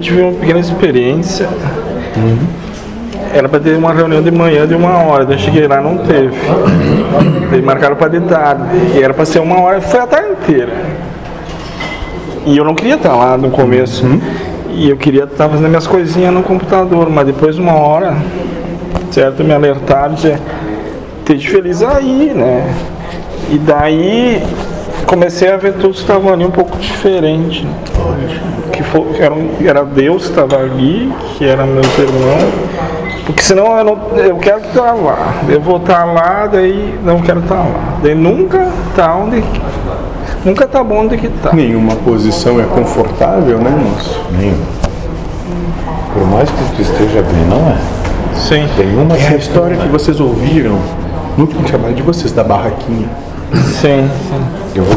Tive uma pequena experiência. Era para ter uma reunião de manhã de uma hora, daí eu cheguei lá não teve. Daí marcaram para de tarde. E era para ser uma hora, foi a tarde inteira. E eu não queria estar lá no começo. E eu queria estar fazendo minhas coisinhas no computador, mas depois de uma hora, certo, me alertaram de esteja feliz aí, né? E daí comecei a ver tudo que estava ali um pouco diferente. Que foi, era, um- era Deus que estava ali, que era meus irmãos. Porque senão eu, não, eu quero estar lá. Eu vou estar lá, daí não quero estar lá. Daí nunca tá onde. Nunca tá bom onde que tá. Nenhuma posição é confortável, né, moço? Nenhum. Por mais que tu esteja bem, não é? Sim. Tem uma É a história que vocês ouviram no último trabalho de vocês, da barraquinha. Sim, sim. Eu vou